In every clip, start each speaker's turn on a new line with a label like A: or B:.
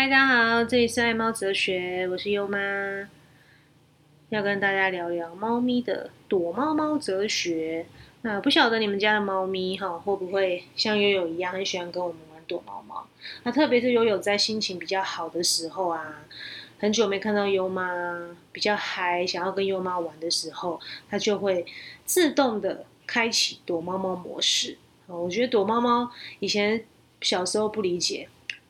A: 嗨，大家好，这里是爱猫哲学，我是优妈，要跟大家聊聊猫咪的躲猫猫哲学。那不晓得你们家的猫咪哈，会不会像悠悠一样，很喜欢跟我们玩躲猫猫？那特别是悠悠在心情比较好的时候啊，很久没看到优妈比较嗨，想要跟优妈玩的时候，它就会自动的开启躲猫猫模式。我觉得躲猫猫以前小时候不理解。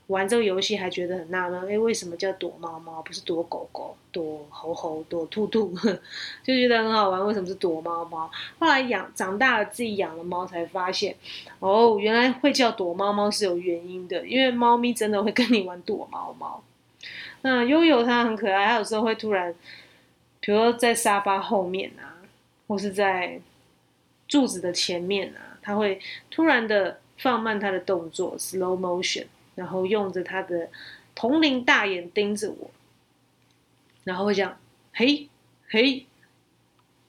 A: 玩这个游戏还觉得很纳闷，哎，为什么叫躲猫猫，不是躲狗狗、躲猴猴、躲兔兔？就觉得很好玩，为什么是躲猫猫？后来养长大了，自己养了猫，才发现，哦，原来会叫躲猫猫是有原因的，因为猫咪真的会跟你玩躲猫猫。那悠悠它很可爱，它有时候会突然，比如说在沙发后面啊，或是在柱子的前面啊，它会突然的放慢它的动作，slow motion。然后用着他的铜铃大眼盯着我，然后会这样，嘿，嘿，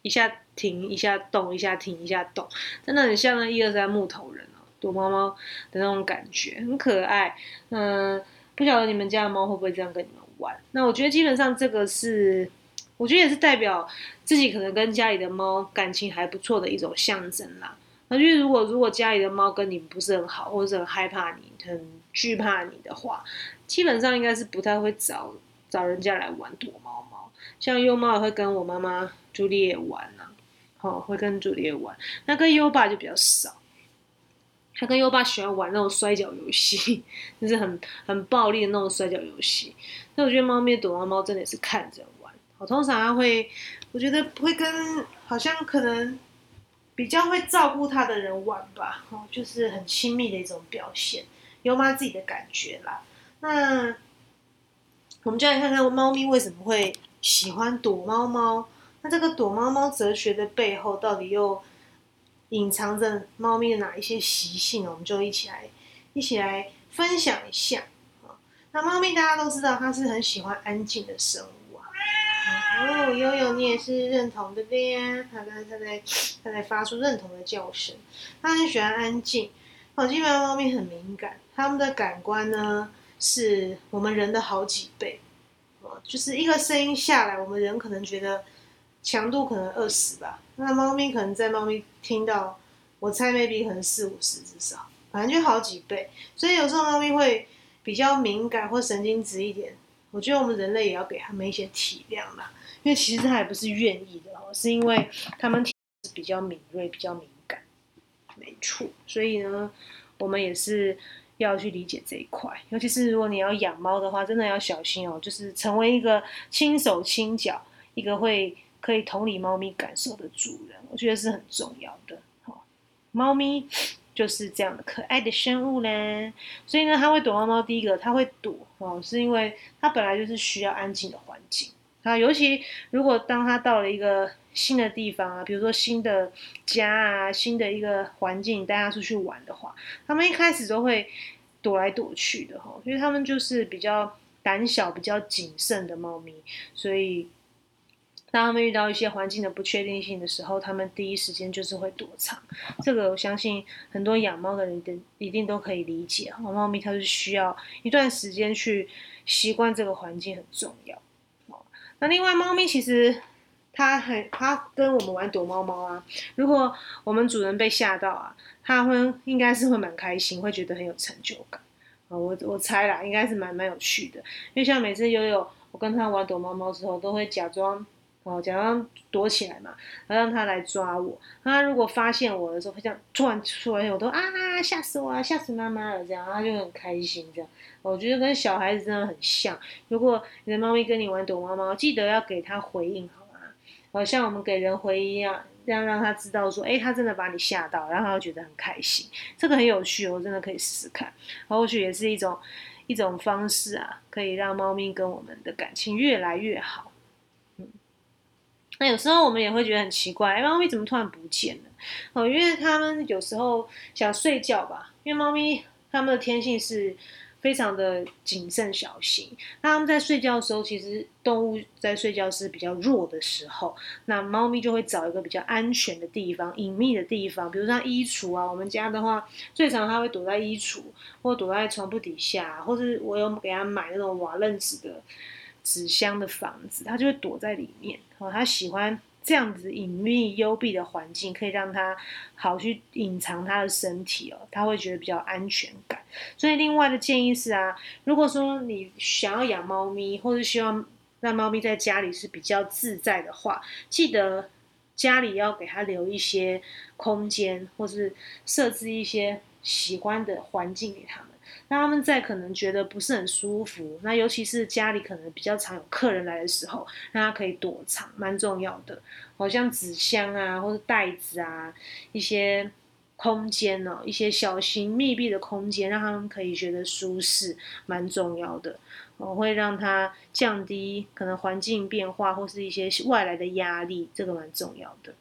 A: 一下停，一下动，一下停，一下动，真的很像那一二三木头人哦，躲猫猫的那种感觉，很可爱。嗯，不晓得你们家的猫会不会这样跟你们玩？那我觉得基本上这个是，我觉得也是代表自己可能跟家里的猫感情还不错的一种象征啦。那就是如果如果家里的猫跟你不是很好，或者很害怕你，很惧怕你的话，基本上应该是不太会找找人家来玩躲猫猫。像优猫也会跟我妈妈朱丽叶玩啊，好会跟朱丽叶玩。那跟优爸就比较少，他跟优爸喜欢玩那种摔跤游戏，就是很很暴力的那种摔跤游戏。那我觉得猫咪躲猫猫真的是看着玩，我通常他会，我觉得会跟好像可能。比较会照顾他的人玩吧，哦，就是很亲密的一种表现，有妈自己的感觉啦。那我们就来看看猫咪为什么会喜欢躲猫猫。那这个躲猫猫哲学的背后，到底又隐藏着猫咪的哪一些习性？我们就一起来一起来分享一下。那猫咪大家都知道，它是很喜欢安静的生物啊。哦，悠悠，你也是认同的对呀？他在他在他在发出认同的叫声。他很喜欢安静。哦，基本上猫咪很敏感，它们的感官呢是我们人的好几倍。哦，就是一个声音下来，我们人可能觉得强度可能二十吧，那猫咪可能在猫咪听到，我猜 maybe 可能四五十至少，反正就好几倍。所以有时候猫咪会比较敏感或神经质一点。我觉得我们人类也要给他们一些体谅啦，因为其实他也不是愿意的哦，是因为他们比较敏锐、比较敏处，所以呢，我们也是要去理解这一块。尤其是如果你要养猫的话，真的要小心哦，就是成为一个轻手轻脚、一个会可以同理猫咪感受的主人，我觉得是很重要的。好，猫咪。就是这样的可爱的生物呢，所以呢，它会躲猫猫。第一个，它会躲哦，是因为它本来就是需要安静的环境。啊尤其如果当他到了一个新的地方啊，比如说新的家啊，新的一个环境，带他出去玩的话，他们一开始都会躲来躲去的哈，因为他们就是比较胆小、比较谨慎的猫咪，所以。当他们遇到一些环境的不确定性的时候，他们第一时间就是会躲藏。这个我相信很多养猫的人的一定都可以理解。猫咪它是需要一段时间去习惯这个环境，很重要。那另外，猫咪其实它很它跟我们玩躲猫猫啊。如果我们主人被吓到啊，它会应该是会蛮开心，会觉得很有成就感啊。我我猜啦，应该是蛮蛮有趣的。因为像每次悠悠我跟他玩躲猫猫之后，都会假装。哦，假装躲起来嘛，然后让他来抓我。他如果发现我的时候，会这样突然出来，我都啊吓死我啊，吓死妈妈了这样，他就很开心这样。我觉得跟小孩子真的很像。如果你的猫咪跟你玩躲猫猫，记得要给它回应，好吗？好像我们给人回应一样，这样让他知道说，哎，他真的把你吓到，然后他觉得很开心。这个很有趣，我真的可以试试看。或许也是一种一种方式啊，可以让猫咪跟我们的感情越来越好。那有时候我们也会觉得很奇怪，猫咪怎么突然不见了？哦，因为它们有时候想睡觉吧。因为猫咪它们的天性是非常的谨慎小心。那他们在睡觉的时候，其实动物在睡觉是比较弱的时候，那猫咪就会找一个比较安全的地方、隐秘的地方，比如像衣橱啊。我们家的话，最常它会躲在衣橱，或躲在床铺底下，或是我有给它买那种瓦楞纸的纸箱的房子，它就会躲在里面。哦，它喜欢。这样子隐秘幽闭的环境，可以让它好去隐藏它的身体哦，它会觉得比较安全感。所以另外的建议是啊，如果说你想要养猫咪，或者希望让猫咪在家里是比较自在的话，记得家里要给它留一些空间，或是设置一些喜欢的环境给它。那他们在可能觉得不是很舒服，那尤其是家里可能比较常有客人来的时候，让他可以躲藏，蛮重要的。好像纸箱啊，或者袋子啊，一些空间哦，一些小型密闭的空间，让他们可以觉得舒适，蛮重要的。我会让它降低可能环境变化或是一些外来的压力，这个蛮重要的。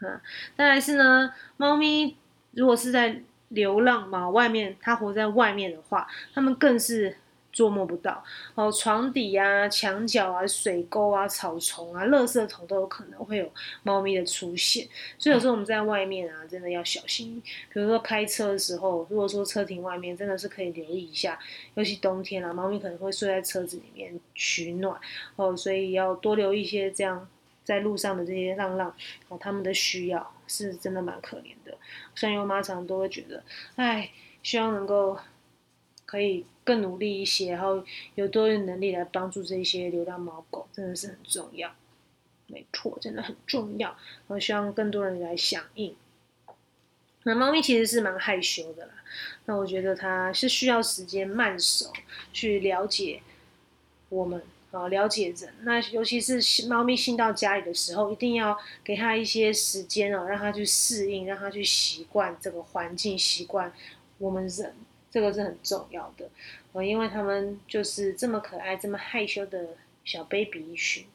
A: 嗯，再来是呢，猫咪如果是在。流浪嘛，外面它活在外面的话，它们更是捉摸不到哦。床底啊、墙角啊、水沟啊、草丛啊、垃圾桶都有可能会有猫咪的出现。所以有时候我们在外面啊，真的要小心。比如说开车的时候，如果说车停外面，真的是可以留意一下。尤其冬天啊，猫咪可能会睡在车子里面取暖哦，所以要多留一些这样。在路上的这些浪浪哦，他们的需要是真的蛮可怜的。像优妈常都会觉得，哎，希望能够可以更努力一些，然后有多余能力来帮助这些流浪猫狗，真的是很重要。没错，真的很重要。我希望更多人来响应。那猫咪其实是蛮害羞的啦，那我觉得它是需要时间慢熟去了解我们。啊，了解人，那尤其是猫咪新到家里的时候，一定要给它一些时间哦，让它去适应，让它去习惯这个环境，习惯我们人，这个是很重要的。呃，因为他们就是这么可爱、这么害羞的小 baby 一群，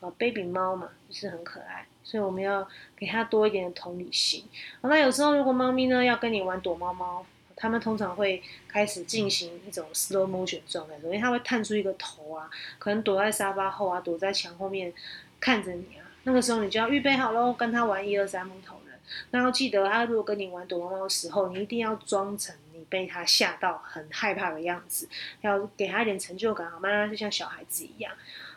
A: 啊，baby 猫嘛，就是很可爱，所以我们要给它多一点的同理心。那有时候如果猫咪呢要跟你玩躲猫猫。他们通常会开始进行一种 slow motion 状态，因为他会探出一个头啊，可能躲在沙发后啊，躲在墙后面看着你啊。那个时候你就要预备好喽，跟他玩一二三木头人。那要记得，他如果跟你玩躲猫猫的时候，你一定要装成你被他吓到很害怕的样子，要给他一点成就感，好吗？就像小孩子一样。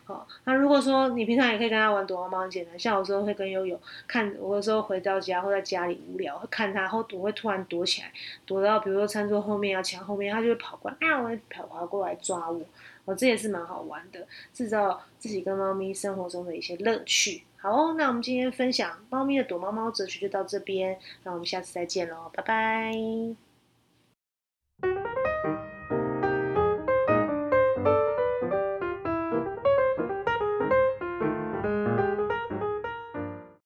A: 好，那如果说你平常也可以跟他玩躲猫猫，很简单。像有时候会跟悠悠看，我有时候回到家或在家里无聊，会看他，后我会突然躲起来，躲到比如说餐桌后面啊、墙后面，他就会跑过来，啊，我会跑跑过来抓我。哦，这也是蛮好玩的，制造自己跟猫咪生活中的一些乐趣。好，那我们今天分享猫咪的躲猫猫哲学就到这边，那我们下次再见喽，拜拜。